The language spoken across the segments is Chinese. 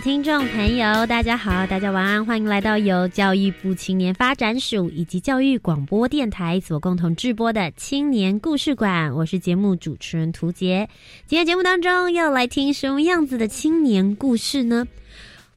听众朋友，大家好，大家晚安，欢迎来到由教育部青年发展署以及教育广播电台所共同制播的青年故事馆，我是节目主持人涂杰。今天节目当中要来听什么样子的青年故事呢？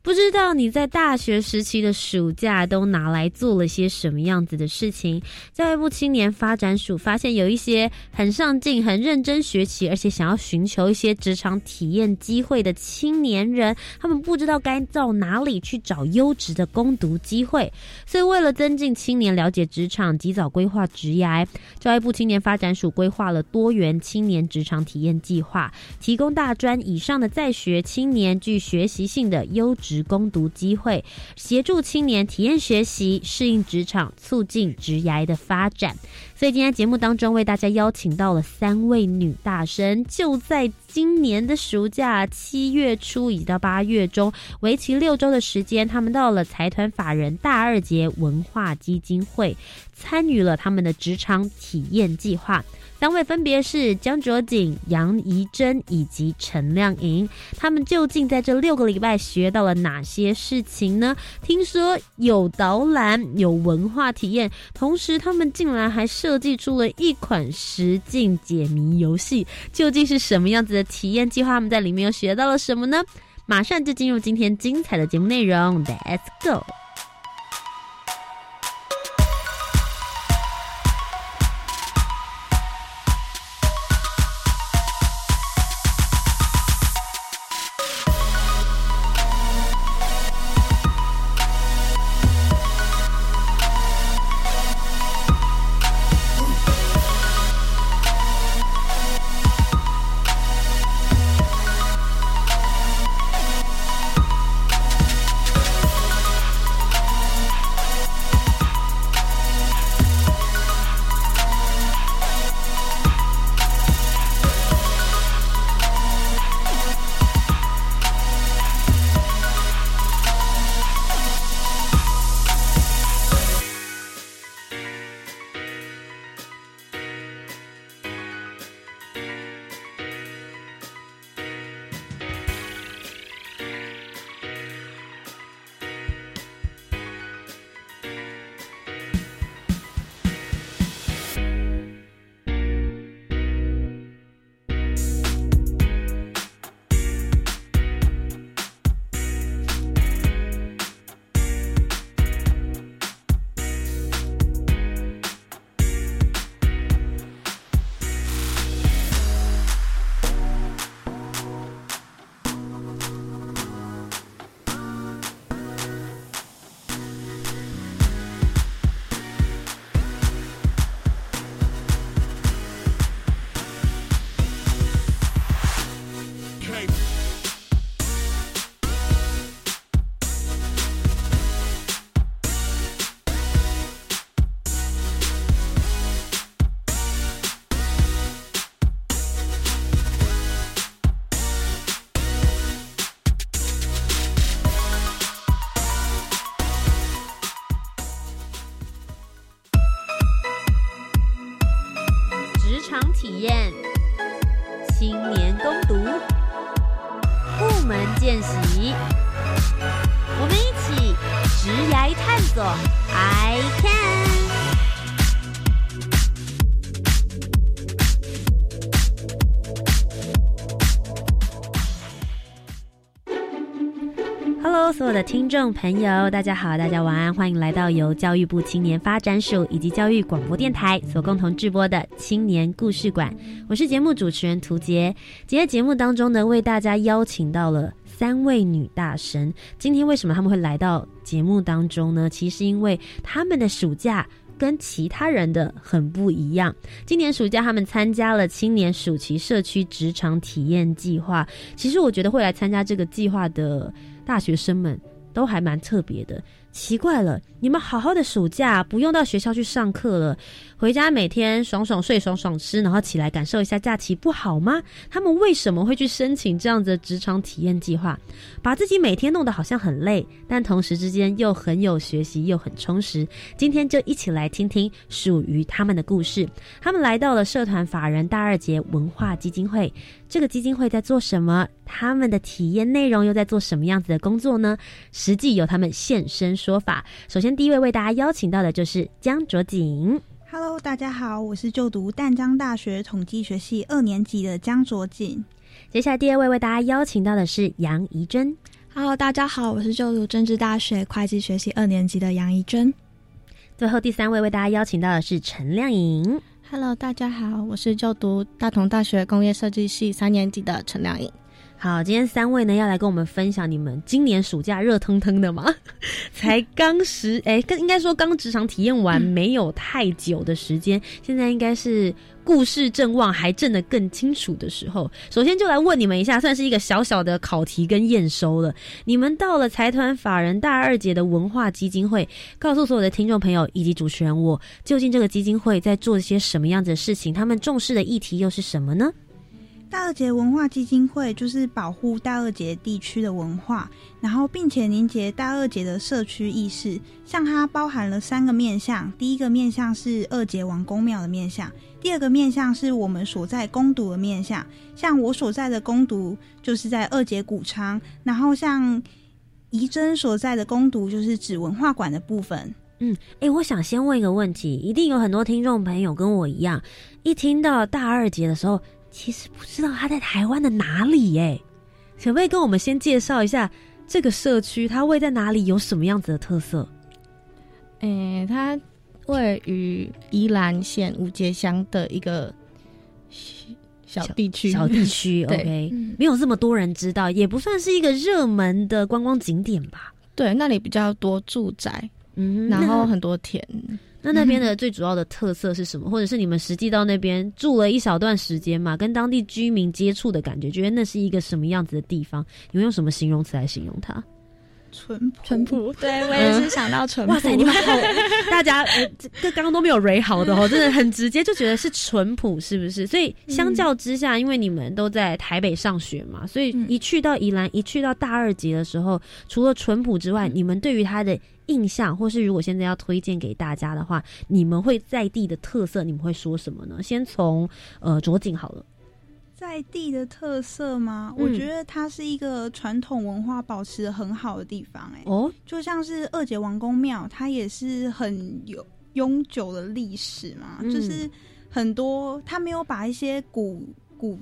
不知道你在大学时期的暑假都拿来做了些什么样子的事情？教育部青年发展署发现有一些很上进、很认真学习，而且想要寻求一些职场体验机会的青年人，他们不知道该到哪里去找优质的攻读机会。所以，为了增进青年了解职场、及早规划职涯，教育部青年发展署规划了多元青年职场体验计划，提供大专以上的在学青年具学习性的优质。职攻读机会，协助青年体验学习、适应职场，促进职涯的发展。所以今天节目当中为大家邀请到了三位女大生，就在今年的暑假七月初以及到八月中，为期六周的时间，他们到了财团法人大二节文化基金会，参与了他们的职场体验计划。三位分别是江卓锦、杨怡珍以及陈亮莹，他们究竟在这六个礼拜学到了哪些事情呢？听说有导览、有文化体验，同时他们竟然还设计出了一款实境解谜游戏，究竟是什么样子的体验计划？他们在里面又学到了什么呢？马上就进入今天精彩的节目内容，Let's go！听众朋友，大家好，大家晚安，欢迎来到由教育部青年发展署以及教育广播电台所共同制播的青年故事馆。我是节目主持人涂杰。今天节目当中呢，为大家邀请到了。三位女大神。今天为什么他们会来到节目当中呢？其实因为他们的暑假跟其他人的很不一样。今年暑假他们参加了青年暑期社区职场体验计划。其实我觉得会来参加这个计划的大学生们都还蛮特别的。奇怪了，你们好好的暑假不用到学校去上课了，回家每天爽爽睡、爽爽吃，然后起来感受一下假期，不好吗？他们为什么会去申请这样的职场体验计划？把自己每天弄得好像很累，但同时之间又很有学习，又很充实。今天就一起来听听属于他们的故事。他们来到了社团法人大二节文化基金会。这个基金会在做什么？他们的体验内容又在做什么样子的工作呢？实际由他们现身说法。首先，第一位为大家邀请到的就是江卓锦。Hello，大家好，我是就读淡江大学统计学系二年级的江卓锦。接下来，第二位为大家邀请到的是杨怡珍。Hello，大家好，我是就读政治大学会计学系二年级的杨怡珍。最后，第三位为大家邀请到的是陈亮颖。Hello，大家好，我是就读大同大学工业设计系三年级的陈亮颖。好，今天三位呢要来跟我们分享你们今年暑假热腾腾的吗，才刚实哎，跟应该说刚职场体验完 没有太久的时间，现在应该是。故事正旺，还正得更清楚的时候，首先就来问你们一下，算是一个小小的考题跟验收了。你们到了财团法人大二姐的文化基金会，告诉所有的听众朋友以及主持人，我究竟这个基金会在做些什么样子的事情？他们重视的议题又是什么呢？大二节文化基金会就是保护大二节地区的文化，然后并且凝结大二节的社区意识。像它包含了三个面向，第一个面向是二节王公庙的面向。第二个面向是我们所在攻读的面向，像我所在的攻读就是在二节古仓，然后像仪珍所在的攻读就是指文化馆的部分。嗯，哎，我想先问一个问题，一定有很多听众朋友跟我一样，一听到大二节的时候，其实不知道他在台湾的哪里，哎，可不可以跟我们先介绍一下这个社区，它位在哪里，有什么样子的特色？哎，它。位于宜兰县五节乡的一个小地区，小地区，OK，没有这么多人知道，也不算是一个热门的观光景点吧？对，那里比较多住宅，嗯，然后很多田。那那边的最主要的特色是什么？或者是你们实际到那边住了一小段时间嘛，跟当地居民接触的感觉，觉得那是一个什么样子的地方？你们用什么形容词来形容它？淳朴淳朴，对我也是想到淳朴。哇塞，你们好，大家呃，这刚刚都没有蕊好的哦，真的很直接，就觉得是淳朴，是不是？所以相较之下，因为你们都在台北上学嘛，所以一去到宜兰，一去到大二级的时候，除了淳朴之外，你们对于他的印象，或是如果现在要推荐给大家的话，你们会在地的特色，你们会说什么呢？先从呃卓景好了。在地的特色吗？我觉得它是一个传统文化保持的很好的地方。哎，哦，就像是二姐王公庙，它也是很有悠久的历史嘛。就是很多，它没有把一些古古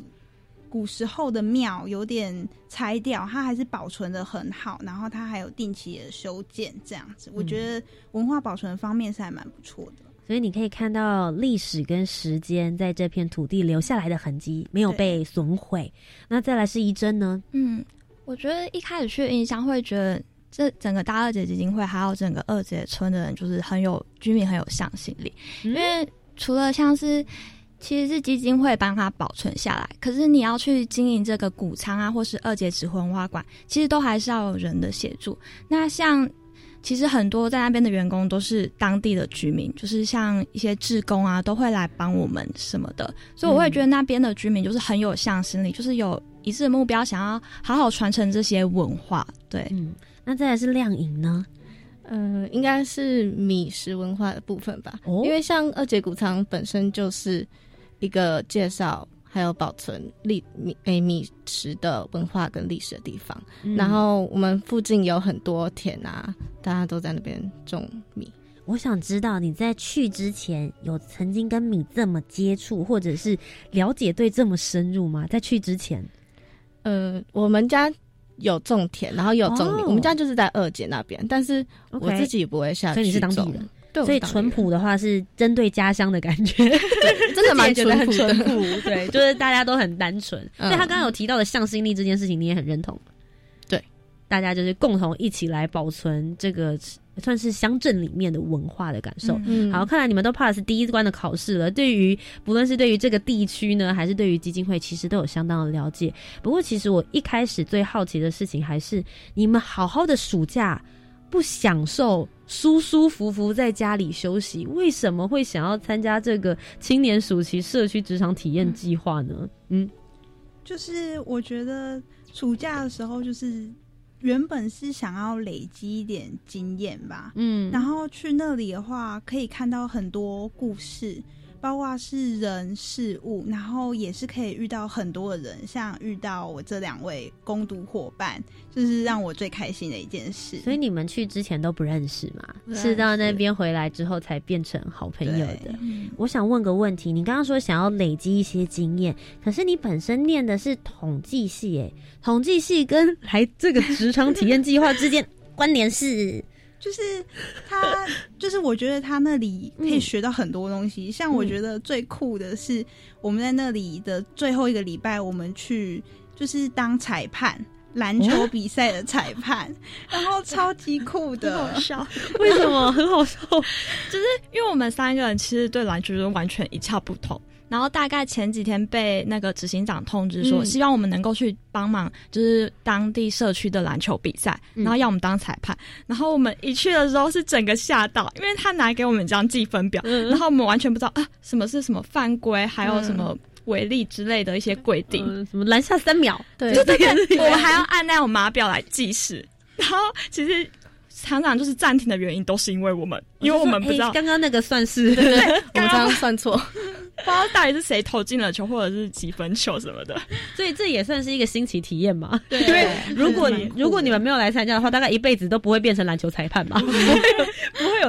古时候的庙有点拆掉，它还是保存的很好。然后它还有定期的修建，这样子，我觉得文化保存方面是还蛮不错的。所以你可以看到历史跟时间在这片土地留下来的痕迹，没有被损毁。那再来是一真呢？嗯，我觉得一开始去的印象会觉得，这整个大二姐基金会还有整个二姐村的人，就是很有居民很有向心力。因为除了像是其实是基金会帮他保存下来，可是你要去经营这个谷仓啊，或是二姐指挥文化馆，其实都还是要有人的协助。那像其实很多在那边的员工都是当地的居民，就是像一些志工啊，都会来帮我们什么的，所以我会觉得那边的居民就是很有向心力，就是有一致的目标，想要好好传承这些文化。对，嗯，那再来是亮影呢？嗯，应该是米食文化的部分吧，因为像二节谷仓本身就是一个介绍。还有保存历米诶米食的文化跟历史的地方，然后我们附近有很多田啊，大家都在那边种米。我想知道你在去之前有曾经跟米这么接触，或者是了解对这么深入吗？在去之前，呃，我们家有种田，然后有种米，我们家就是在二姐那边，但是我自己不会下去所以你是当地人。所以淳朴的话是针对家乡的感觉，真的蛮淳朴的。对，就是大家都很单纯。所以他刚刚有提到的向心力这件事情，你也很认同。对，大家就是共同一起来保存这个。算是乡镇里面的文化的感受。嗯，好，看来你们都 pass 第一关的考试了。对于不论是对于这个地区呢，还是对于基金会，其实都有相当的了解。不过，其实我一开始最好奇的事情还是，你们好好的暑假不享受舒舒服服在家里休息，为什么会想要参加这个青年暑期社区职场体验计划呢？嗯，就是我觉得暑假的时候就是。原本是想要累积一点经验吧，嗯，然后去那里的话，可以看到很多故事。包括是人事物，然后也是可以遇到很多的人，像遇到我这两位攻读伙伴，就是让我最开心的一件事。所以你们去之前都不认识嘛？是到那边回来之后才变成好朋友的。我想问个问题，你刚刚说想要累积一些经验，可是你本身念的是统计系，哎，统计系跟来这个职场体验计划之间 关联是？就是他，就是我觉得他那里可以学到很多东西。像我觉得最酷的是，我们在那里的最后一个礼拜，我们去就是当裁判，篮球比赛的裁判，然后超级酷的，好 笑。为什么很好笑？就是因为我们三个人其实对篮球都完全一窍不通。然后大概前几天被那个执行长通知说，希望我们能够去帮忙，就是当地社区的篮球比赛，然后要我们当裁判。然后我们一去的时候是整个吓到，因为他拿给我们一张计分表，然后我们完全不知道啊什么是什么犯规，还有什么违例之类的一些规定，什么拦下三秒，对就这个，我们还要按那种码表来计时。然后其实。常常就是暂停的原因都是因为我们，因为我们不知道刚刚那个算是对，我们刚刚算错，不知道到底是谁投进了球或者是几分球什么的，所以这也算是一个新奇体验嘛。对，因为如果如果你们没有来参加的话，大概一辈子都不会变成篮球裁判吧，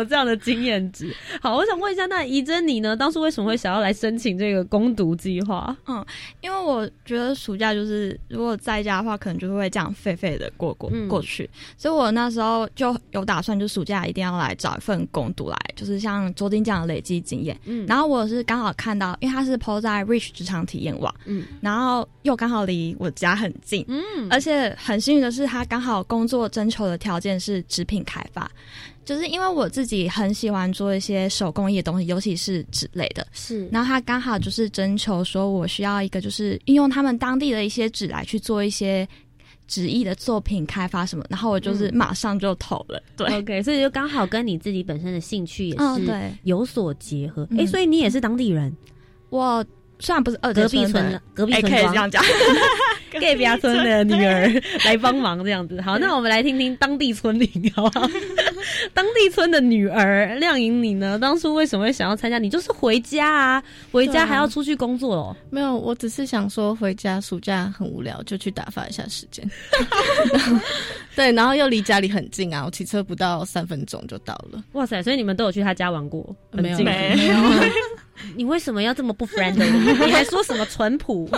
有这样的经验值。好，我想问一下，那怡珍你呢？当初为什么会想要来申请这个攻读计划？嗯，因为我觉得暑假就是如果在家的话，可能就会这样废废的过过过去，所以我那时候就。有打算，就暑假一定要来找一份攻读来，就是像昨天这样累积经验。嗯，然后我是刚好看到，因为他是 PO 在 Rich 职场体验网，嗯，然后又刚好离我家很近，嗯，而且很幸运的是，他刚好工作征求的条件是纸品开发，就是因为我自己很喜欢做一些手工艺的东西，尤其是纸类的，是。然后他刚好就是征求说我需要一个，就是运用他们当地的一些纸来去做一些。纸艺的作品开发什么，然后我就是马上就投了。对，OK，所以就刚好跟你自己本身的兴趣也是有所结合。哎，所以你也是当地人？我虽然不是二隔壁村的，隔壁村可以这样讲。隔壁村的女儿 来帮忙这样子。好，那我们来听听当地村民，好不好？当地村的女儿亮颖，你呢？当初为什么会想要参加？你就是回家啊，回家还要出去工作哦。没有，我只是想说回家暑假很无聊，就去打发一下时间。对，然后又离家里很近啊，我骑车不到三分钟就到了。哇塞，所以你们都有去他家玩过？没有，没有。你为什么要这么不 friendly？你还说什么淳朴？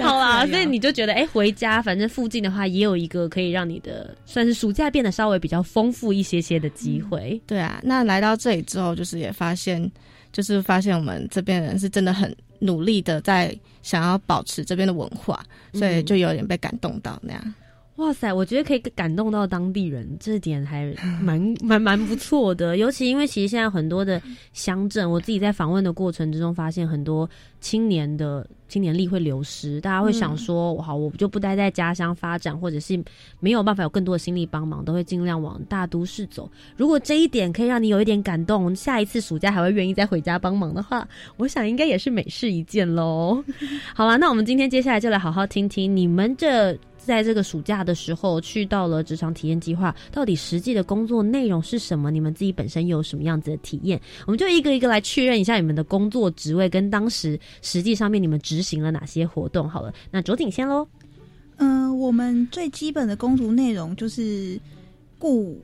好啦，所以你就觉得，哎，回家反正附近的话，也有一个可以让你的算是暑假变得稍微比较丰富一些些的机会。对啊，那来到这里之后，就是也发现，就是发现我们这边人是真的很努力的在想要保持这边的文化，所以就有点被感动到那样。哇塞，我觉得可以感动到当地人，这点还蛮蛮蛮不错的。尤其因为其实现在很多的乡镇，我自己在访问的过程之中，发现很多青年的青年力会流失，大家会想说，好，我就不待在家乡发展，或者是没有办法有更多的心力帮忙，都会尽量往大都市走。如果这一点可以让你有一点感动，下一次暑假还会愿意再回家帮忙的话，我想应该也是美事一件喽。好了，那我们今天接下来就来好好听听你们这。在这个暑假的时候，去到了职场体验计划，到底实际的工作内容是什么？你们自己本身有什么样子的体验？我们就一个一个来确认一下你们的工作职位跟当时实际上面你们执行了哪些活动。好了，那卓景先喽。嗯，我们最基本的工作内容就是固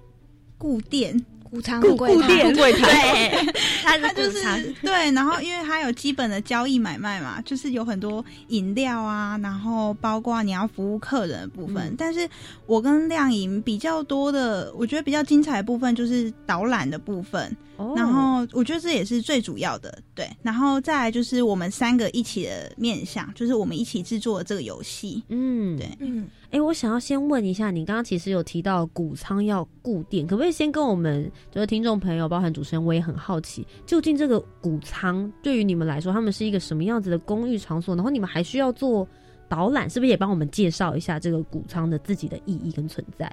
固店。谷仓柜台，柜台，对，它就是对，然后因为它有基本的交易买卖嘛，就是有很多饮料啊，然后包括你要服务客人的部分。但是我跟亮颖比较多的，我觉得比较精彩的部分就是导览的部分。然后我觉得这也是最主要的，对。然后再来就是我们三个一起的面向，就是我们一起制作这个游戏。嗯，对，嗯。哎，我想要先问一下，你刚刚其实有提到谷仓要固定，可不可以先跟我们就是听众朋友，包含主持人，我也很好奇，究竟这个谷仓对于你们来说，他们是一个什么样子的公寓场所？然后你们还需要做导览，是不是也帮我们介绍一下这个谷仓的自己的意义跟存在？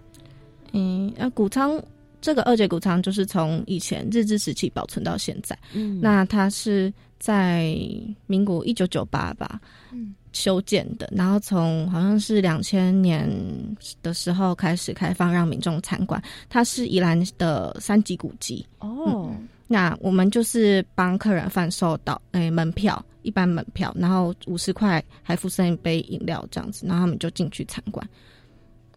嗯，啊谷仓。这个二节谷仓就是从以前日治时期保存到现在，嗯，那它是在民国一九九八吧，嗯，修建的，然后从好像是两千年的时候开始开放让民众参观，它是宜兰的三级古迹哦。那我们就是帮客人贩售到诶门票，一般门票，然后五十块还附送一杯饮料这样子，然后他们就进去参观。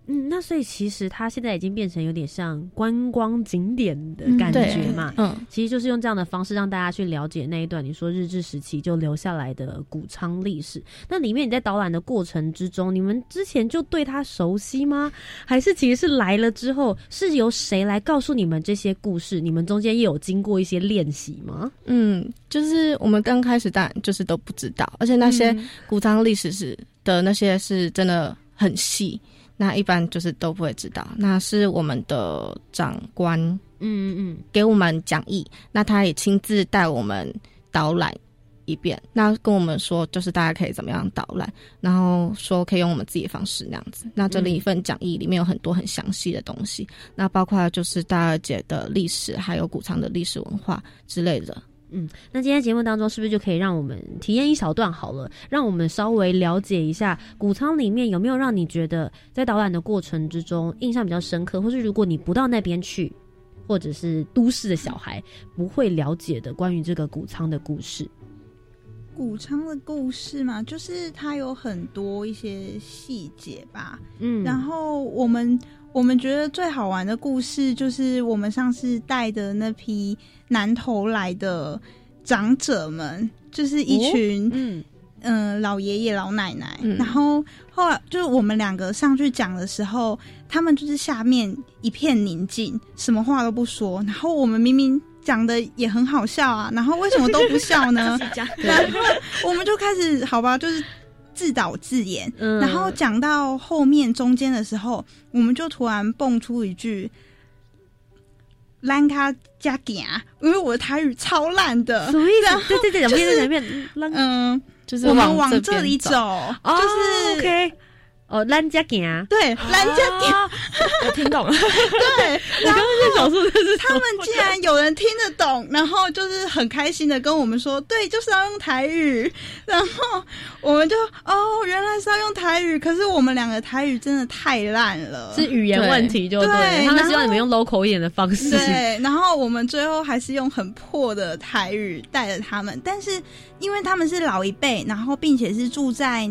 嗯，那所以其实它现在已经变成有点像观光景点的感觉嘛，嗯，其实就是用这样的方式让大家去了解那一段你说日治时期就留下来的谷仓历史。那里面你在导览的过程之中，你们之前就对它熟悉吗？还是其实是来了之后是由谁来告诉你们这些故事？你们中间也有经过一些练习吗？嗯，就是我们刚开始当然就是都不知道，而且那些谷仓历史是的那些是真的很细。那一般就是都不会知道，那是我们的长官，嗯嗯嗯，给我们讲义，那他也亲自带我们导览一遍，那跟我们说就是大家可以怎么样导览，然后说可以用我们自己的方式那样子。那这里一份讲义里面有很多很详细的东西，那包括就是大二姐的历史，还有谷仓的历史文化之类的。嗯，那今天节目当中是不是就可以让我们体验一小段好了？让我们稍微了解一下谷仓里面有没有让你觉得在导览的过程之中印象比较深刻，或是如果你不到那边去，或者是都市的小孩不会了解的关于这个谷仓的故事。谷仓的故事嘛，就是它有很多一些细节吧。嗯，然后我们。我们觉得最好玩的故事就是我们上次带的那批南投来的长者们，就是一群嗯嗯老爷爷老奶奶。然后后来就是我们两个上去讲的时候，他们就是下面一片宁静，什么话都不说。然后我们明明讲的也很好笑啊，然后为什么都不笑呢？然后我们就开始好吧，就是。自导自演，然后讲到后面中间的时候，我们就突然蹦出一句“兰卡加点因为我的台语超烂的，什么意思？对对对，两边两边，嗯，就是我们往这里走，就是 OK。哦，兰家行，对，兰家行，我听懂了。对，我刚刚在想说，他们竟然有人听得懂，然后就是很开心的跟我们说，对，就是要用台语。然后我们就哦，原来是要用台语，可是我们两个台语真的太烂了，是语言问题，就对。他们希望你们用 local 一点的方式。对，然后我们最后还是用很破的台语带着他们，但是因为他们是老一辈，然后并且是住在。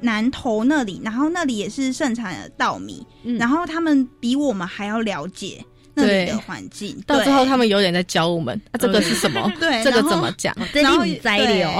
南投那里，然后那里也是盛产的稻米，然后他们比我们还要了解那里的环境。到最后，他们有点在教我们，这个是什么？对，这个怎么讲？然后摘流。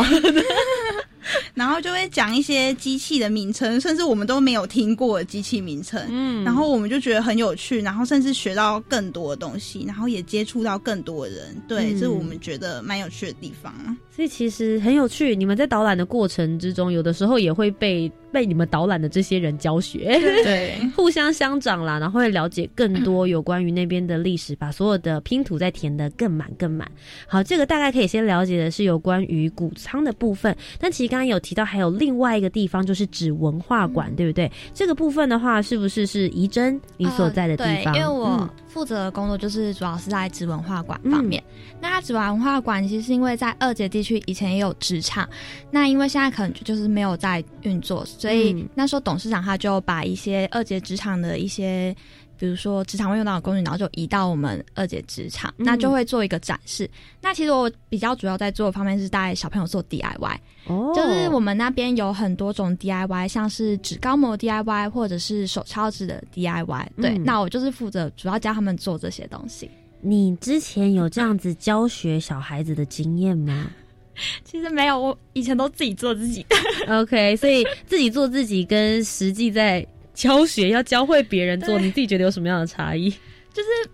然后就会讲一些机器的名称，甚至我们都没有听过机器名称。嗯，然后我们就觉得很有趣，然后甚至学到更多的东西，然后也接触到更多的人。对，这是我们觉得蛮有趣的地方。所以其实很有趣，你们在导览的过程之中，有的时候也会被被你们导览的这些人教学，对，互相相长啦，然后会了解更多有关于那边的历史，把所有的拼图再填得更满更满。好，这个大概可以先了解的是有关于谷仓的部分，但其实刚刚有提到还有另外一个地方，就是指文化馆，对不对？这个部分的话，是不是是怡珍你所在的地方？因为我负责的工作就是主要是在指文化馆方面。那它指文化馆其实是因为在二节地。区以前也有职场，那因为现在可能就是没有在运作，所以那时候董事长他就把一些二节职场的一些，比如说职场会用到的工具，然后就移到我们二节职场，那就会做一个展示。那其实我比较主要在做的方面是带小朋友做 DIY，哦，就是我们那边有很多种 DIY，像是纸高模 DIY 或者是手抄纸的 DIY，对，那我就是负责主要教他们做这些东西。你之前有这样子教学小孩子的经验吗？其实没有，我以前都自己做自己。OK，所以自己做自己跟实际在教学要教会别人做，你自己觉得有什么样的差异？就是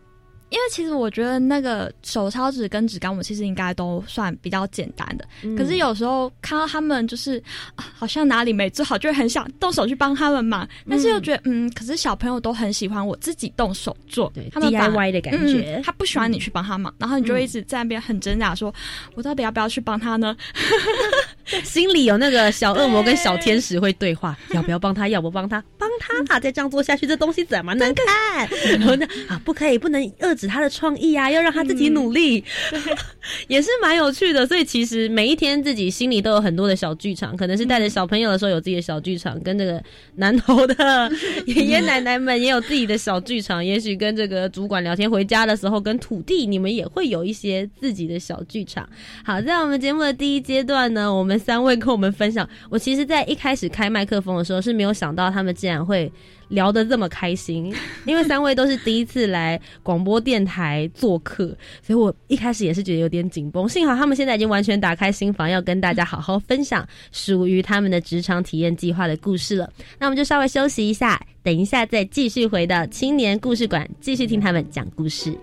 因为其实我觉得那个手抄纸跟纸钢，我其实应该都算比较简单的。可是有时候看到他们就是好像哪里没做好，就很想动手去帮他们嘛。但是又觉得嗯，可是小朋友都很喜欢我自己动手做，对 DIY 的感觉。他不喜欢你去帮他忙，然后你就一直在那边很挣扎，说我到底要不要去帮他呢？心里有那个小恶魔跟小天使会对话，要不要帮他？要不帮他？帮他！再这样做下去，这东西怎么能看？然后呢？啊，不可以，不能遏制他的创意啊，要让他自己努力。也是蛮有趣的。所以其实每一天自己心里都有很多的小剧场，可能是带着小朋友的时候有自己的小剧场，跟这个南头的 爷爷奶奶们也有自己的小剧场。也许跟这个主管聊天，回家的时候跟土地，你们也会有一些自己的小剧场。好，在我们节目的第一阶段呢，我们三位跟我们分享。我其实，在一开始开麦克风的时候是没有想到他们竟然会。聊得这么开心，因为三位都是第一次来广播电台做客，所以我一开始也是觉得有点紧绷。幸好他们现在已经完全打开心房，要跟大家好好分享属于他们的职场体验计划的故事了。那我们就稍微休息一下，等一下再继续回到青年故事馆，继续听他们讲故事。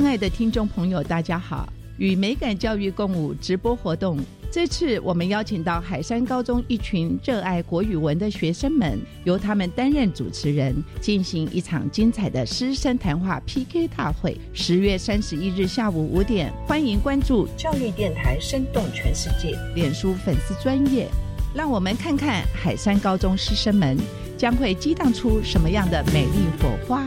亲爱的听众朋友，大家好！与美感教育共舞直播活动，这次我们邀请到海山高中一群热爱国语文的学生们，由他们担任主持人，进行一场精彩的师生谈话 PK 大会。十月三十一日下午五点，欢迎关注教育电台，生动全世界脸书粉丝专业，让我们看看海山高中师生们将会激荡出什么样的美丽火花。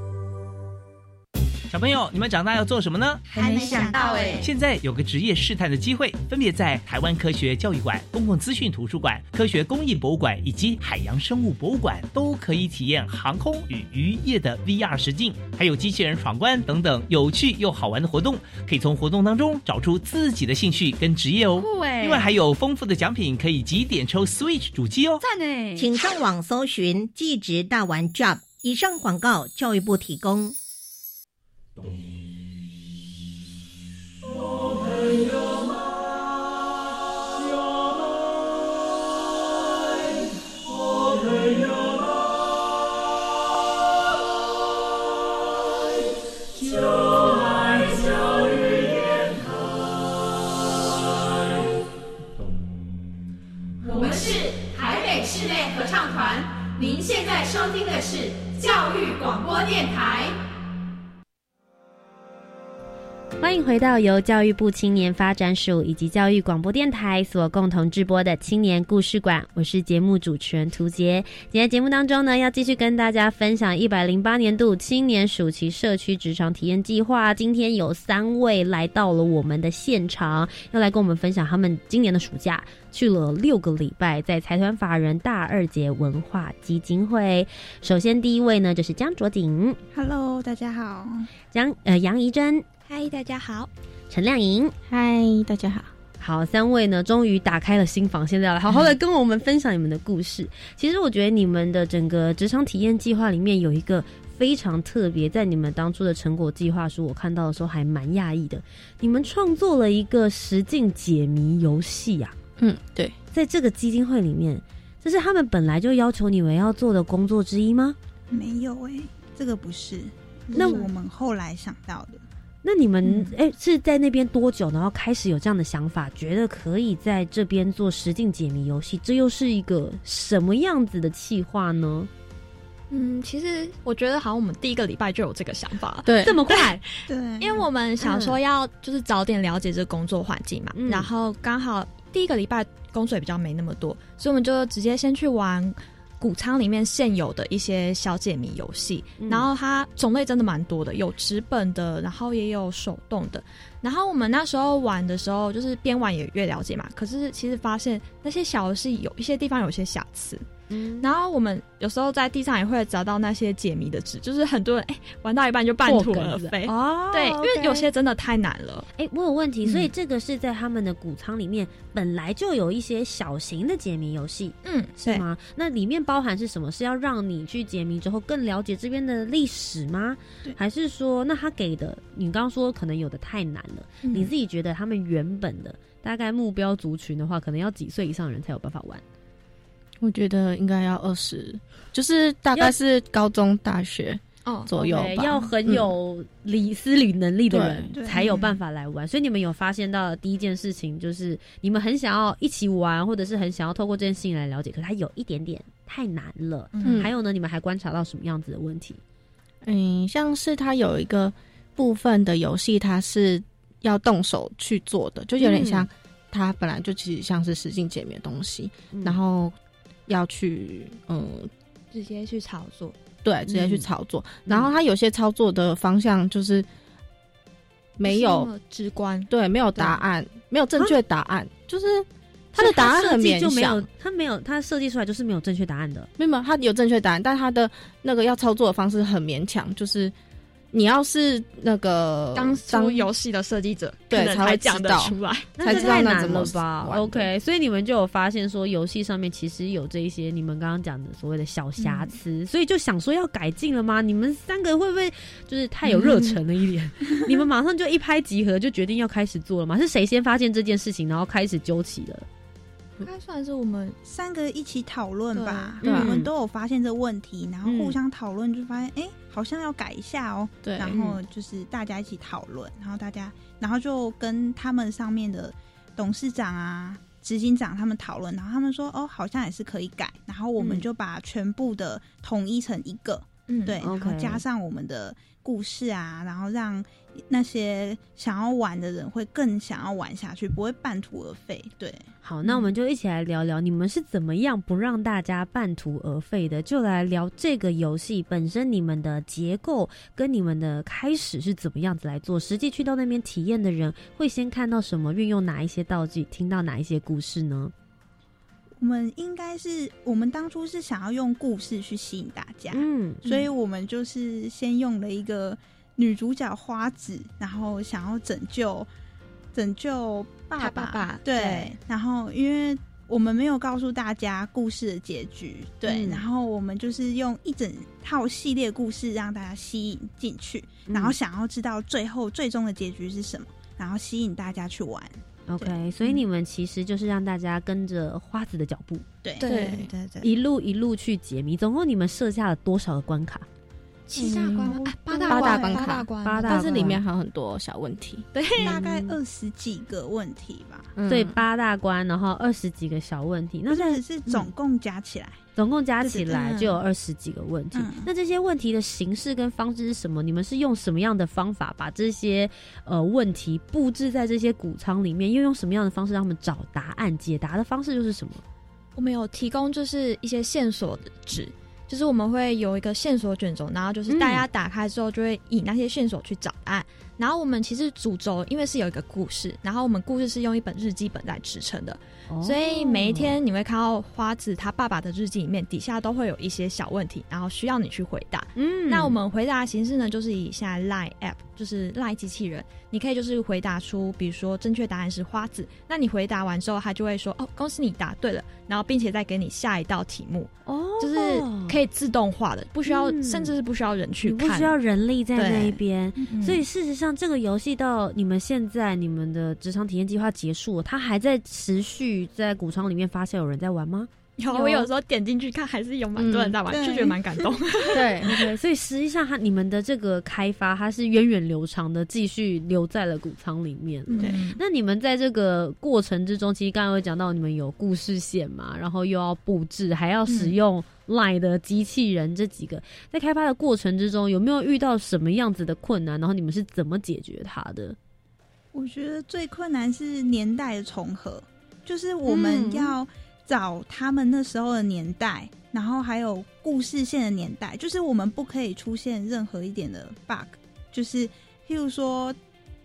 小朋友，你们长大要做什么呢？还没想到哎。现在有个职业试探的机会，分别在台湾科学教育馆、公共资讯图书馆、科学工艺博物馆以及海洋生物博物馆，都可以体验航空与渔业的 VR 实境，还有机器人闯关等等有趣又好玩的活动。可以从活动当中找出自己的兴趣跟职业哦。另外还有丰富的奖品，可以集点抽 Switch 主机哦。赞呢！请上网搜寻“技职大玩 Job”。以上广告，教育部提供。我们是台北室内合唱团，您现在收听的是教育广播电台。欢迎回到由教育部青年发展署以及教育广播电台所共同制播的青年故事馆，我是节目主持人涂杰。今天节目当中呢，要继续跟大家分享一百零八年度青年暑期社区职场体验计划。今天有三位来到了我们的现场，要来跟我们分享他们今年的暑假去了六个礼拜，在财团法人大二节文化基金会。首先第一位呢，就是江卓锦，Hello，大家好。江呃杨怡珍。嗨，大家好，陈亮莹。嗨，大家好。好，三位呢，终于打开了心房，现在要来好好的跟我们分享你们的故事。其实我觉得你们的整个职场体验计划里面有一个非常特别，在你们当初的成果计划书，我看到的时候还蛮讶异的。你们创作了一个实境解谜游戏啊？嗯，对，在这个基金会里面，这是他们本来就要求你们要做的工作之一吗？没有哎，这个不是，那我们后来想到的。那你们哎是在那边多久，然后开始有这样的想法，觉得可以在这边做实境解谜游戏？这又是一个什么样子的计划呢？嗯，其实我觉得好像我们第一个礼拜就有这个想法，对，这么快，对，因为我们想说要就是早点了解这个工作环境嘛，然后刚好第一个礼拜工作也比较没那么多，所以我们就直接先去玩。谷仓里面现有的一些小解谜游戏，然后它种类真的蛮多的，有纸本的，然后也有手动的。然后我们那时候玩的时候，就是边玩也越了解嘛。可是其实发现那些小游戏有一些地方有些瑕疵。然后我们有时候在地上也会找到那些解谜的纸，就是很多人哎玩到一半就半途而废哦。对，因为有些真的太难了。哎，我有问题，所以这个是在他们的谷仓里面本来就有一些小型的解谜游戏，嗯，是吗？那里面包含是什么？是要让你去解谜之后更了解这边的历史吗？还是说，那他给的你刚刚说可能有的太难了？你自己觉得他们原本的大概目标族群的话，可能要几岁以上的人才有办法玩？我觉得应该要二十，就是大概是高中、大学哦左右吧。要很有理思理能力的人才有办法来玩。所以你们有发现到第一件事情，就是你们很想要一起玩，或者是很想要透过这件事情来了解，可是它有一点点太难了。嗯，还有呢，你们还观察到什么样子的问题？嗯，像是它有一个部分的游戏，它是要动手去做的，就有点像它本来就其实像是实境解谜的东西，然后。要去嗯，直接去操作，对，直接去操作。然后他有些操作的方向就是没有直观，对，没有答案，没有正确答案，就是他的答案很勉强，他没有，他设计出来就是没有正确答案的。没有，他有正确答案，但他的那个要操作的方式很勉强，就是你要是那个当当游戏的设计者，对才会讲得出来，才知道太难了吧？OK，所以你们就有发现说，游戏上面其实有这一些你们刚刚讲的所谓的小瑕疵，所以就想说要改进了吗？你们三个会不会就是太有热忱了一点？你们马上就一拍即合，就决定要开始做了吗？是谁先发现这件事情，然后开始揪起了？应该算是我们三个一起讨论吧。我们都有发现这问题，然后互相讨论，就发现哎，好像要改一下哦。对，然后就是大家一起讨论，然后大家，然后就跟他们上面的董事长啊、执行长他们讨论，然后他们说哦，好像也是可以改。然后我们就把全部的统一成一个，嗯，对，然后加上我们的故事啊，然后让。那些想要玩的人会更想要玩下去，不会半途而废。对，好，那我们就一起来聊聊，你们是怎么样不让大家半途而废的？就来聊这个游戏本身，你们的结构跟你们的开始是怎么样子来做？实际去到那边体验的人会先看到什么？运用哪一些道具？听到哪一些故事呢？我们应该是，我们当初是想要用故事去吸引大家，嗯，所以我们就是先用了一个。女主角花子，然后想要拯救拯救爸爸，对，然后因为我们没有告诉大家故事的结局，对，然后我们就是用一整套系列故事让大家吸引进去，然后想要知道最后最终的结局是什么，然后吸引大家去玩。OK，所以你们其实就是让大家跟着花子的脚步，对。对对。对，一路一路去解谜。总共你们设下了多少个关卡？七大关，八大八大关卡，八大关，但是里面还有很多小问题，对，大概二十几个问题吧。对，八大关，然后二十几个小问题，那这是总共加起来，总共加起来就有二十几个问题。那这些问题的形式跟方式是什么？你们是用什么样的方法把这些呃问题布置在这些谷仓里面？又用什么样的方式让他们找答案？解答的方式又是什么？我们有提供就是一些线索的纸。就是我们会有一个线索卷轴，然后就是大家打开之后就会以那些线索去找答案。然后我们其实主轴因为是有一个故事，然后我们故事是用一本日记本来支撑的，所以每一天你会看到花子他爸爸的日记里面底下都会有一些小问题，然后需要你去回答。嗯，那我们回答的形式呢，就是以现在 Line App 就是 Line 机器人，你可以就是回答出，比如说正确答案是花子，那你回答完之后，他就会说哦，恭喜你答对了，然后并且再给你下一道题目。哦，就是可以自动化的，不需要，甚至是不需要人去看，不需要人力在那一边。所以事实上，这个游戏到你们现在你们的职场体验计划结束，它还在持续在谷仓里面发现有人在玩吗？有，我有时候点进去看，还是有蛮多人在玩，就觉得蛮感动。对，OK。所以实际上，它你们的这个开发，它是源远流长的，继续留在了谷仓里面。对。那你们在这个过程之中，其实刚刚有讲到，你们有故事线嘛，然后又要布置，还要使用 Line 的机器人，这几个在开发的过程之中，有没有遇到什么样子的困难？然后你们是怎么解决它的？我觉得最困难是年代的重合，就是我们要。找他们那时候的年代，然后还有故事线的年代，就是我们不可以出现任何一点的 bug，就是譬如说，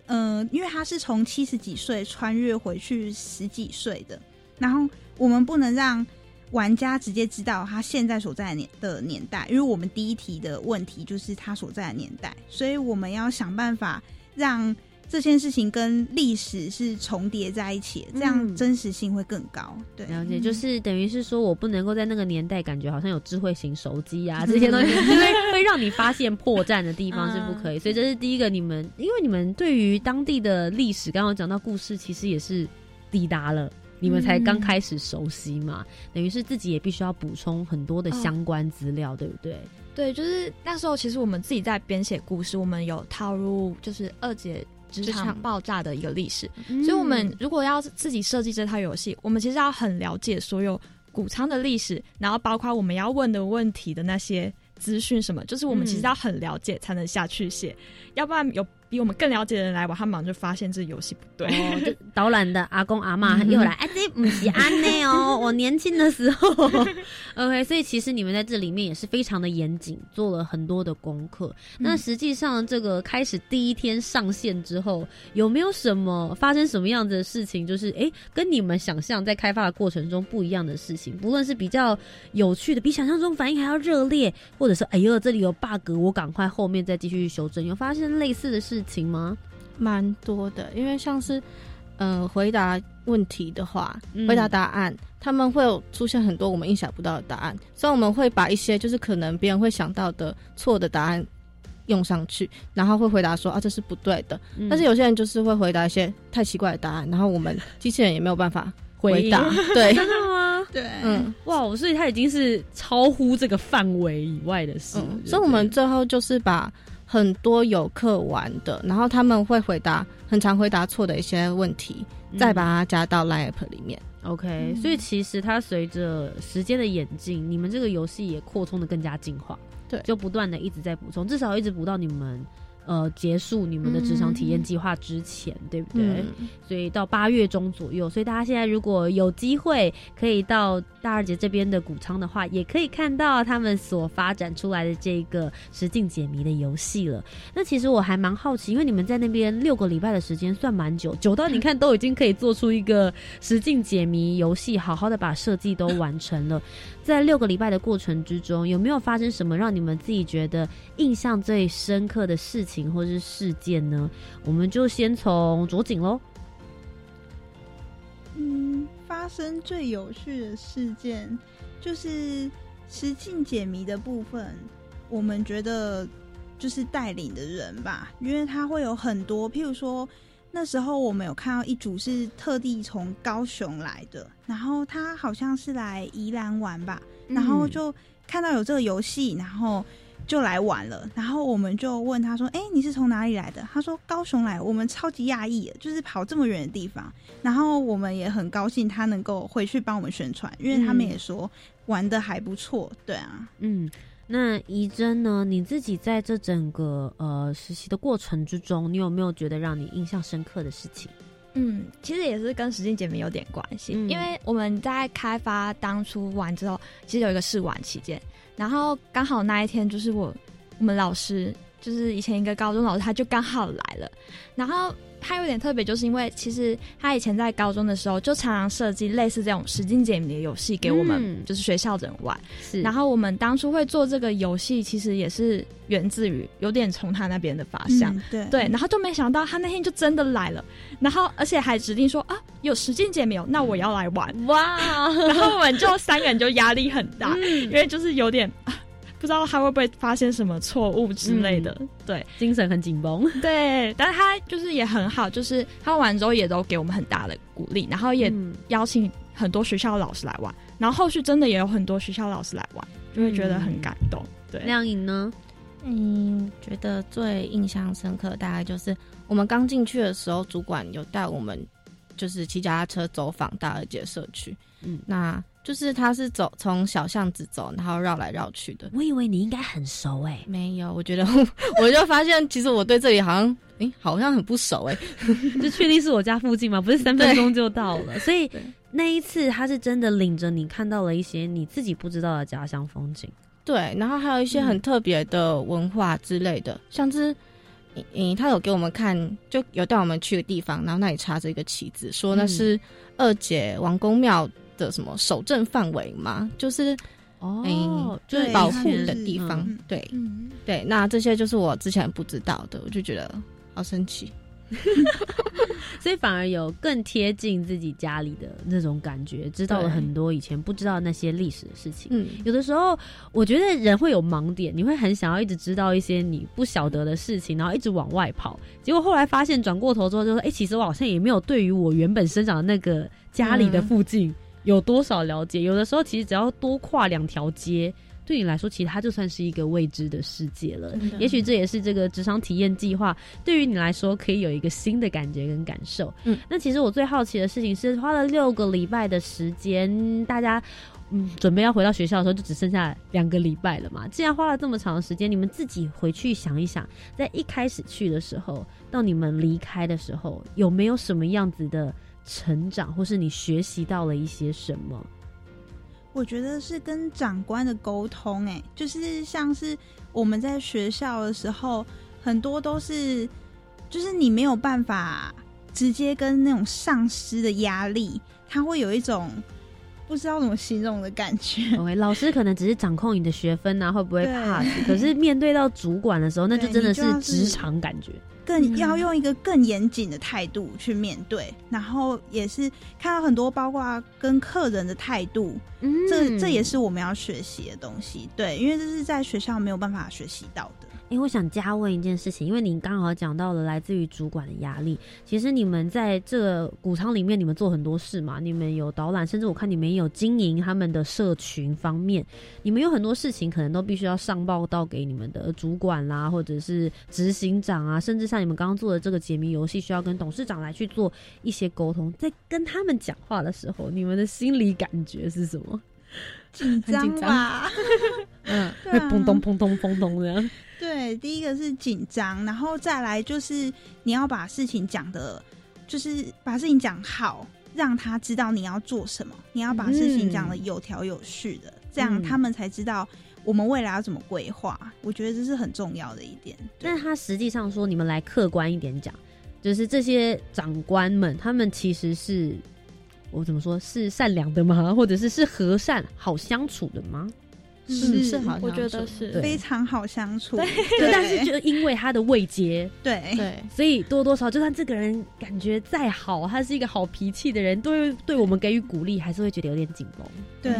嗯，因为他是从七十几岁穿越回去十几岁的，然后我们不能让玩家直接知道他现在所在的年的年代，因为我们第一题的问题就是他所在的年代，所以我们要想办法让。这件事情跟历史是重叠在一起，这样真实性会更高。对，了解，就是等于是说我不能够在那个年代感觉好像有智慧型手机啊这些东西，因为会让你发现破绽的地方是不可以。所以这是第一个，你们因为你们对于当地的历史，刚刚讲到故事，其实也是抵达了，你们才刚开始熟悉嘛，等于是自己也必须要补充很多的相关资料，对不对？对，就是那时候其实我们自己在编写故事，我们有套入就是二姐。职场爆炸的一个历史，所以我们如果要自己设计这套游戏，我们其实要很了解所有谷仓的历史，然后包括我们要问的问题的那些资讯什么，就是我们其实要很了解才能下去写，要不然有比我们更了解的人来玩，他马上就发现这游戏不对。就导览的阿公阿妈又来，哎，这不是安内哦，我年轻的时候。OK，所以其实你们在这里面也是非常的严谨，做了很多的功课。那实际上这个开始第一天上线之后，有没有什么发生什么样子的事情？就是哎，跟你们想象在开发的过程中不一样的事情，不论是比较有趣的，比想象中反应还要热烈，或者是哎呦这里有 bug，我赶快后面再继续修正。有发生类似的事？事情吗？蛮多的，因为像是，嗯，回答问题的话，回答答案，他们会有出现很多我们意想不到的答案，所以我们会把一些就是可能别人会想到的错的答案用上去，然后会回答说啊这是不对的。但是有些人就是会回答一些太奇怪的答案，然后我们机器人也没有办法回答。对，真的吗？对，嗯，哇，所以它已经是超乎这个范围以外的事，所以我们最后就是把。很多游客玩的，然后他们会回答很常回答错的一些问题，再把它加到 Line App 里面。OK，所以其实它随着时间的演进，你们这个游戏也扩充的更加进化，对，就不断的一直在补充，至少一直补到你们。呃，结束你们的职场体验计划之前，对不对？所以到八月中左右，所以大家现在如果有机会可以到大二姐这边的谷仓的话，也可以看到他们所发展出来的这个实境解谜的游戏了。那其实我还蛮好奇，因为你们在那边六个礼拜的时间算蛮久，久到你看都已经可以做出一个实境解谜游戏，好好的把设计都完成了。在六个礼拜的过程之中，有没有发生什么让你们自己觉得印象最深刻的事情或是事件呢？我们就先从左景喽。嗯，发生最有趣的事件就是实境解谜的部分，我们觉得就是带领的人吧，因为他会有很多，譬如说。那时候我们有看到一组是特地从高雄来的，然后他好像是来宜兰玩吧，然后就看到有这个游戏，然后就来玩了。然后我们就问他说：“哎，你是从哪里来的？”他说：“高雄来。”我们超级讶异，就是跑这么远的地方。然后我们也很高兴他能够回去帮我们宣传，因为他们也说玩的还不错。对啊，嗯。那怡珍呢？你自己在这整个呃实习的过程之中，你有没有觉得让你印象深刻的事情？嗯，其实也是跟实境解谜有点关系，因为我们在开发当初玩之后，其实有一个试玩期间，然后刚好那一天就是我我们老师，就是以前一个高中老师，他就刚好来了，然后。他有点特别，就是因为其实他以前在高中的时候就常常设计类似这种实境解谜的游戏给我们，就是学校的人玩。是，然后我们当初会做这个游戏，其实也是源自于有点从他那边的发想。对对，然后就没想到他那天就真的来了，然后而且还指定说啊，有实境解谜，那我要来玩哇！然后我们就三个人就压力很大，因为就是有点。不知道他会不会发现什么错误之类的，对，精神很紧绷。对，但是他就是也很好，就是他玩完之后也都给我们很大的鼓励，然后也邀请很多学校的老师来玩，然后后续真的也有很多学校老师来玩，就会觉得很感动。对，亮颖呢？嗯，觉得最印象深刻大概就是我们刚进去的时候，主管有带我们就是骑脚踏车走访大二街社区。嗯，那。就是他是走从小巷子走，然后绕来绕去的。我以为你应该很熟哎，没有，我觉得 我就发现其实我对这里好像哎好像很不熟哎，就确定是我家附近吗？不是三分钟就到了，所以那一次他是真的领着你看到了一些你自己不知道的家乡风景。对，然后还有一些很特别的文化之类的，像是嗯，他有给我们看，就有带我们去的地方，然后那里插着一个旗子，说那是二姐王公庙。的什么守正范围吗？就是哦，就是保护的地方。对，对，那这些就是我之前不知道的，我就觉得好神奇。所以反而有更贴近自己家里的那种感觉，知道了很多以前不知道那些历史的事情。嗯，有的时候我觉得人会有盲点，你会很想要一直知道一些你不晓得的事情，然后一直往外跑。结果后来发现，转过头之后就说：“哎，其实我好像也没有对于我原本生长的那个家里的附近。”有多少了解？有的时候其实只要多跨两条街，对你来说，其实它就算是一个未知的世界了。也许这也是这个职场体验计划对于你来说可以有一个新的感觉跟感受。嗯，那其实我最好奇的事情是，花了六个礼拜的时间，大家嗯，准备要回到学校的时候，就只剩下两个礼拜了嘛。既然花了这么长的时间，你们自己回去想一想，在一开始去的时候，到你们离开的时候，有没有什么样子的成长，或是你学习到了一些什么？我觉得是跟长官的沟通，哎，就是像是我们在学校的时候，很多都是，就是你没有办法直接跟那种上司的压力，他会有一种。不知道怎么形容的感觉。OK，老师可能只是掌控你的学分啊，会不会 pass？可是面对到主管的时候，那就真的是职场感觉，更要用一个更严谨的态度去面对。然后也是看到很多，包括跟客人的态度，这这也是我们要学习的东西。对，因为这是在学校没有办法学习到的。因为我想加问一件事情，因为你刚好讲到了来自于主管的压力。其实你们在这个谷仓里面，你们做很多事嘛，你们有导览，甚至我看你们有经营他们的社群方面，你们有很多事情可能都必须要上报到给你们的主管啦，或者是执行长啊，甚至像你们刚刚做的这个解谜游戏，需要跟董事长来去做一些沟通。在跟他们讲话的时候，你们的心理感觉是什么？紧张吧？嗯，会砰咚砰咚砰咚这样。对，第一个是紧张，然后再来就是你要把事情讲的，就是把事情讲好，让他知道你要做什么。你要把事情讲的有条有序的，这样他们才知道我们未来要怎么规划。我觉得这是很重要的一点。但他实际上说，你们来客观一点讲，就是这些长官们，他们其实是我怎么说，是善良的吗？或者是是和善、好相处的吗？是是好，我觉得是。非常好相处。对，但是就因为他的未结，对。对，所以多多少，就算这个人感觉再好，他是一个好脾气的人，对对我们给予鼓励，还是会觉得有点紧绷。对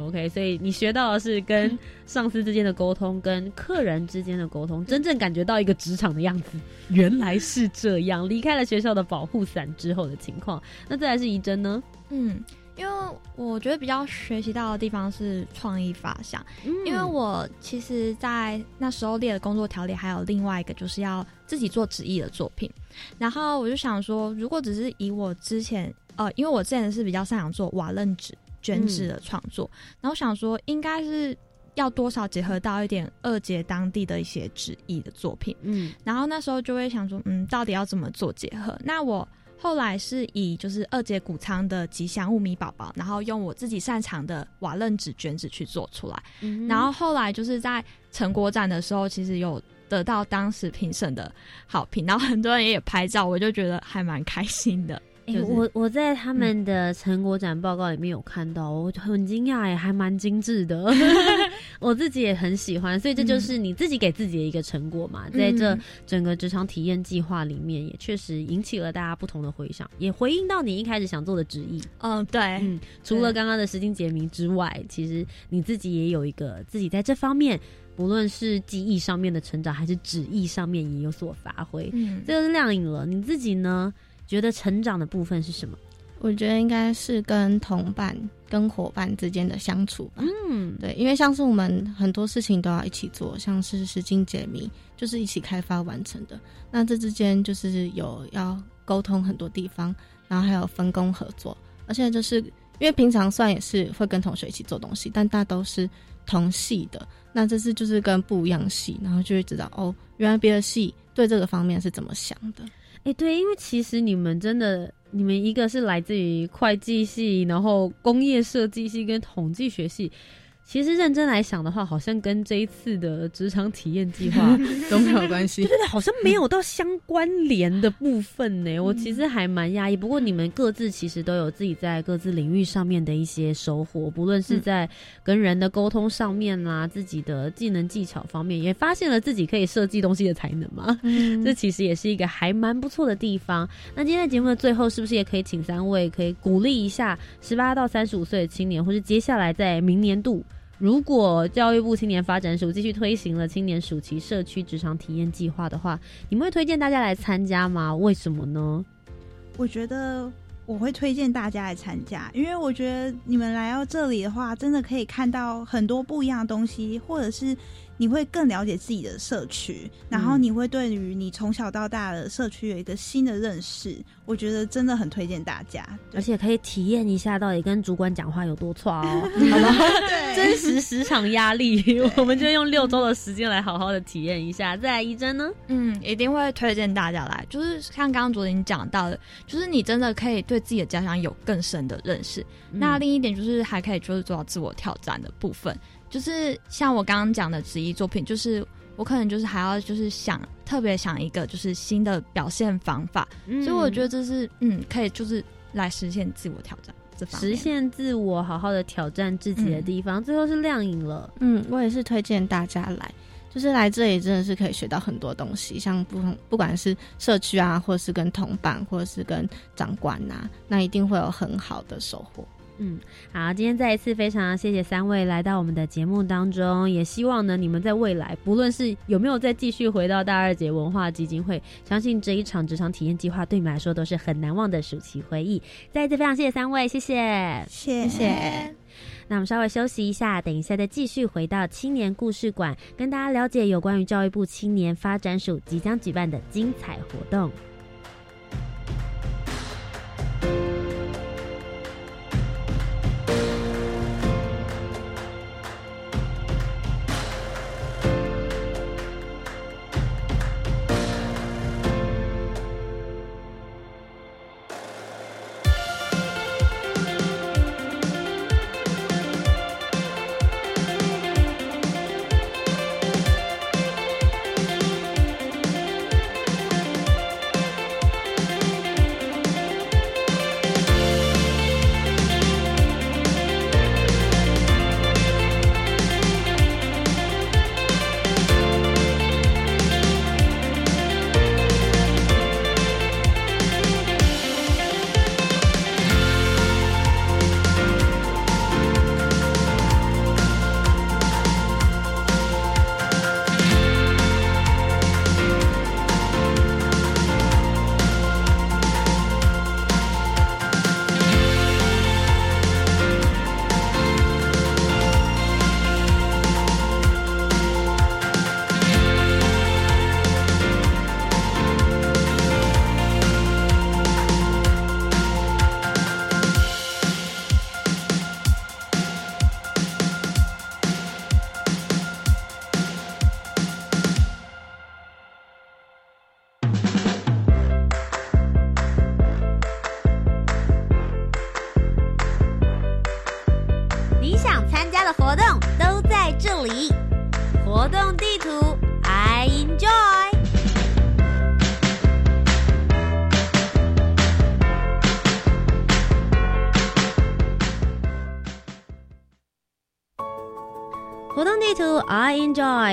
，OK，所以你学到的是跟上司之间的沟通，跟客人之间的沟通，真正感觉到一个职场的样子，原来是这样。离开了学校的保护伞之后的情况，那再来是怡珍呢？嗯。因为我觉得比较学习到的地方是创意发想，因为我其实，在那时候列的工作条例还有另外一个，就是要自己做纸艺的作品。然后我就想说，如果只是以我之前，呃，因为我之前是比较擅长做瓦楞纸卷纸的创作，然后想说，应该是要多少结合到一点二节当地的一些纸艺的作品。嗯，然后那时候就会想说，嗯，到底要怎么做结合？那我。后来是以就是二姐谷仓的吉祥物米宝宝，然后用我自己擅长的瓦楞纸卷纸去做出来，然后后来就是在成果展的时候，其实有得到当时评审的好评，然后很多人也拍照，我就觉得还蛮开心的。我我在他们的成果展报告里面有看到，我很惊讶哎，还蛮精致的 我自己也很喜欢，所以这就是你自己给自己的一个成果嘛。在这整个职场体验计划里面，也确实引起了大家不同的回响，也回应到你一开始想做的旨意。嗯，对，嗯，除了刚刚的实境解谜之外，其实你自己也有一个自己在这方面，不论是记忆上面的成长，还是旨意上面也有所发挥，嗯，这就是亮影了。你自己呢？觉得成长的部分是什么？我觉得应该是跟同伴、跟伙伴之间的相处吧。嗯，对，因为像是我们很多事情都要一起做，像是时间解谜就是一起开发完成的。那这之间就是有要沟通很多地方，然后还有分工合作，而且就是因为平常算也是会跟同学一起做东西，但大都是同系的。那这次就是跟不一样系，然后就会知道哦，原来别的系对这个方面是怎么想的。哎，对，因为其实你们真的，你们一个是来自于会计系，然后工业设计系跟统计学系。其实认真来想的话，好像跟这一次的职场体验计划 都没有关系。对对，好像没有到相关联的部分呢。我其实还蛮压抑。不过你们各自其实都有自己在各自领域上面的一些收获，不论是在跟人的沟通上面啦，自己的技能技巧方面，也发现了自己可以设计东西的才能嘛。嗯，这其实也是一个还蛮不错的地方。那今天节目的最后，是不是也可以请三位可以鼓励一下十八到三十五岁的青年，或是接下来在明年度？如果教育部青年发展署继续推行了青年暑期社区职场体验计划的话，你们会推荐大家来参加吗？为什么呢？我觉得我会推荐大家来参加，因为我觉得你们来到这里的话，真的可以看到很多不一样的东西，或者是你会更了解自己的社区，然后你会对于你从小到大的社区有一个新的认识。我觉得真的很推荐大家，而且可以体验一下到底跟主管讲话有多错哦，好吗？真实时场压力，我们就用六周的时间来好好的体验一下。再来一针呢？嗯，一定会推荐大家来，就是像刚刚昨天讲到的，就是你真的可以对自己的家乡有更深的认识。那另一点就是还可以就是做到自我挑战的部分，就是像我刚刚讲的职业作品，就是我可能就是还要就是想特别想一个就是新的表现方法，所以我觉得这是嗯可以就是来实现自我挑战这方实现自我好好的挑战自己的地方，最后是亮影了。嗯，我也是推荐大家来，就是来这里真的是可以学到很多东西，像不同不管是社区啊，或者是跟同伴，或者是跟长官呐，那一定会有很好的收获。嗯，好，今天再一次非常谢谢三位来到我们的节目当中，也希望呢你们在未来不论是有没有再继续回到大二节文化基金会，相信这一场职场体验计划对你们来说都是很难忘的暑期回忆。再一次非常谢谢三位，谢谢，谢谢。那我们稍微休息一下，等一下再继续回到青年故事馆，跟大家了解有关于教育部青年发展署即将举办的精彩活动。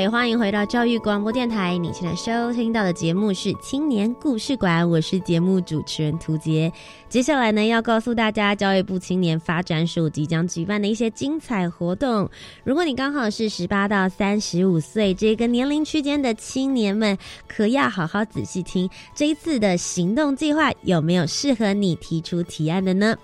也欢迎回到教育广播电台。你现在收听到的节目是青年故事馆，我是节目主持人涂杰。接下来呢，要告诉大家教育部青年发展署即将举办的一些精彩活动。如果你刚好是十八到三十五岁这个年龄区间的青年们，可要好好仔细听这一次的行动计划有没有适合你提出提案的呢？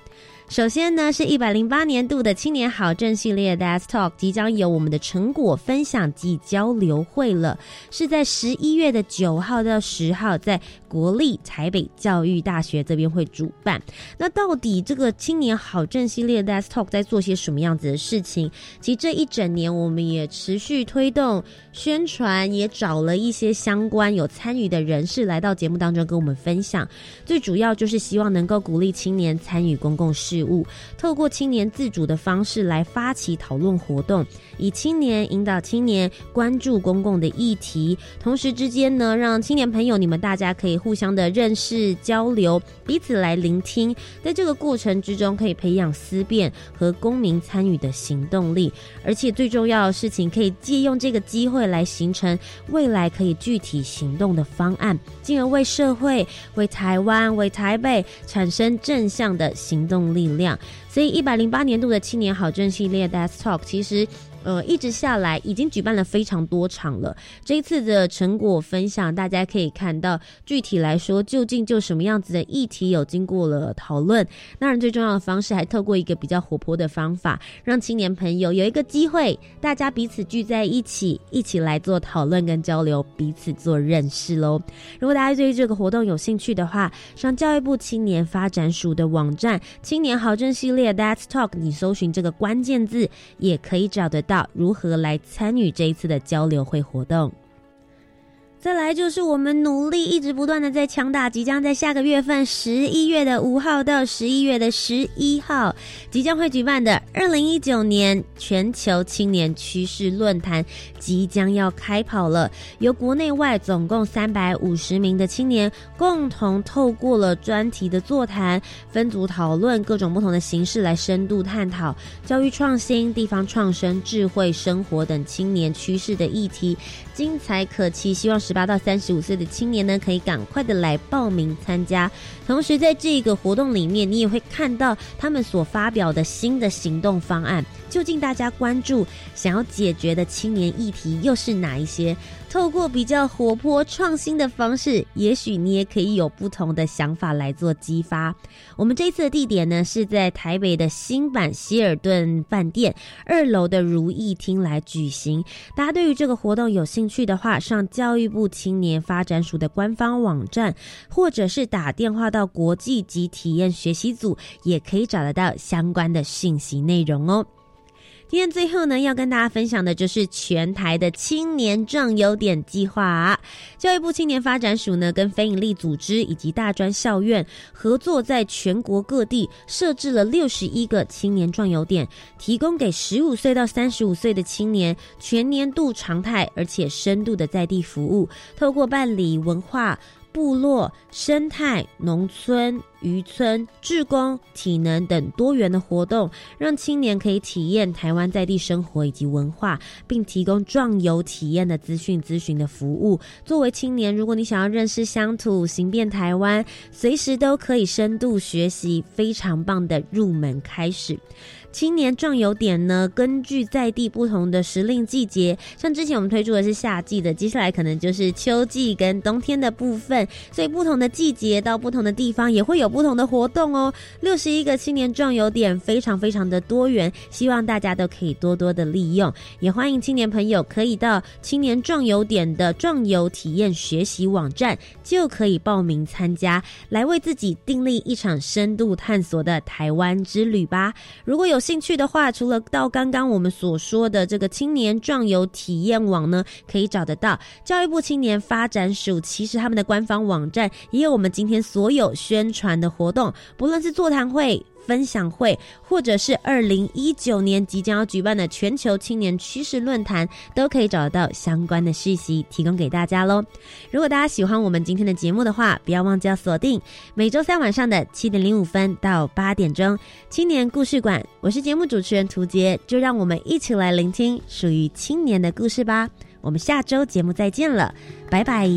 首先呢，是一百零八年度的青年好政系列 d a s Talk 即将有我们的成果分享及交流会了，是在十一月的九号到十号，在国立台北教育大学这边会主办。那到底这个青年好政系列 d a s Talk 在做些什么样子的事情？其实这一整年我们也持续推动宣传，也找了一些相关有参与的人士来到节目当中跟我们分享。最主要就是希望能够鼓励青年参与公共事。务，透过青年自主的方式来发起讨论活动，以青年引导青年关注公共的议题，同时之间呢，让青年朋友你们大家可以互相的认识交流，彼此来聆听，在这个过程之中可以培养思辨和公民参与的行动力，而且最重要的事情，可以借用这个机会来形成未来可以具体行动的方案，进而为社会、为台湾、为台北产生正向的行动力。量，所以一百零八年度的青年好政系列，desk talk 其实呃，一直下来已经举办了非常多场了。这一次的成果分享，大家可以看到，具体来说，究竟就什么样子的议题有经过了讨论。当然，最重要的方式还透过一个比较活泼的方法，让青年朋友有一个机会，大家彼此聚在一起，一起来做讨论跟交流，彼此做认识喽。如果大家对于这个活动有兴趣的话，上教育部青年发展署的网站“青年好政系列 That's Talk”，你搜寻这个关键字，也可以找得到如何来参与这一次的交流会活动。再来就是我们努力一直不断的在强打，即将在下个月份十一月的五号到十一月的十一号，即将会举办的二零一九年全球青年趋势论坛即将要开跑了。由国内外总共三百五十名的青年共同透过了专题的座谈、分组讨论各种不同的形式来深度探讨教育创新、地方创生、智慧生活等青年趋势的议题。精彩可期，希望十八到三十五岁的青年呢，可以赶快的来报名参加。同时，在这个活动里面，你也会看到他们所发表的新的行动方案。究竟大家关注、想要解决的青年议题又是哪一些？透过比较活泼创新的方式，也许你也可以有不同的想法来做激发。我们这一次的地点呢，是在台北的新版希尔顿饭店二楼的如意厅来举行。大家对于这个活动有兴趣的话，上教育部青年发展署的官方网站，或者是打电话到国际级体验学习组，也可以找得到相关的信息内容哦。今天最后呢，要跟大家分享的就是全台的青年壮优点计划。教育部青年发展署呢，跟非营利组织以及大专校院合作，在全国各地设置了六十一个青年壮优点，提供给十五岁到三十五岁的青年全年度常态而且深度的在地服务，透过办理文化。部落生态、农村、渔村、志工、体能等多元的活动，让青年可以体验台湾在地生活以及文化，并提供壮游体验的资讯咨询的服务。作为青年，如果你想要认识乡土、行遍台湾，随时都可以深度学习，非常棒的入门开始。青年壮游点呢，根据在地不同的时令季节，像之前我们推出的是夏季的，接下来可能就是秋季跟冬天的部分，所以不同的季节到不同的地方也会有不同的活动哦。六十一个青年壮游点非常非常的多元，希望大家都可以多多的利用，也欢迎青年朋友可以到青年壮游点的壮游体验学习网站就可以报名参加，来为自己订立一场深度探索的台湾之旅吧。如果有兴趣的话，除了到刚刚我们所说的这个青年壮游体验网呢，可以找得到教育部青年发展署。其实他们的官方网站也有我们今天所有宣传的活动，不论是座谈会。分享会，或者是二零一九年即将要举办的全球青年趋势论坛，都可以找到相关的讯息，提供给大家喽。如果大家喜欢我们今天的节目的话，不要忘记要锁定每周三晚上的七点零五分到八点钟青年故事馆。我是节目主持人涂杰，就让我们一起来聆听属于青年的故事吧。我们下周节目再见了，拜拜。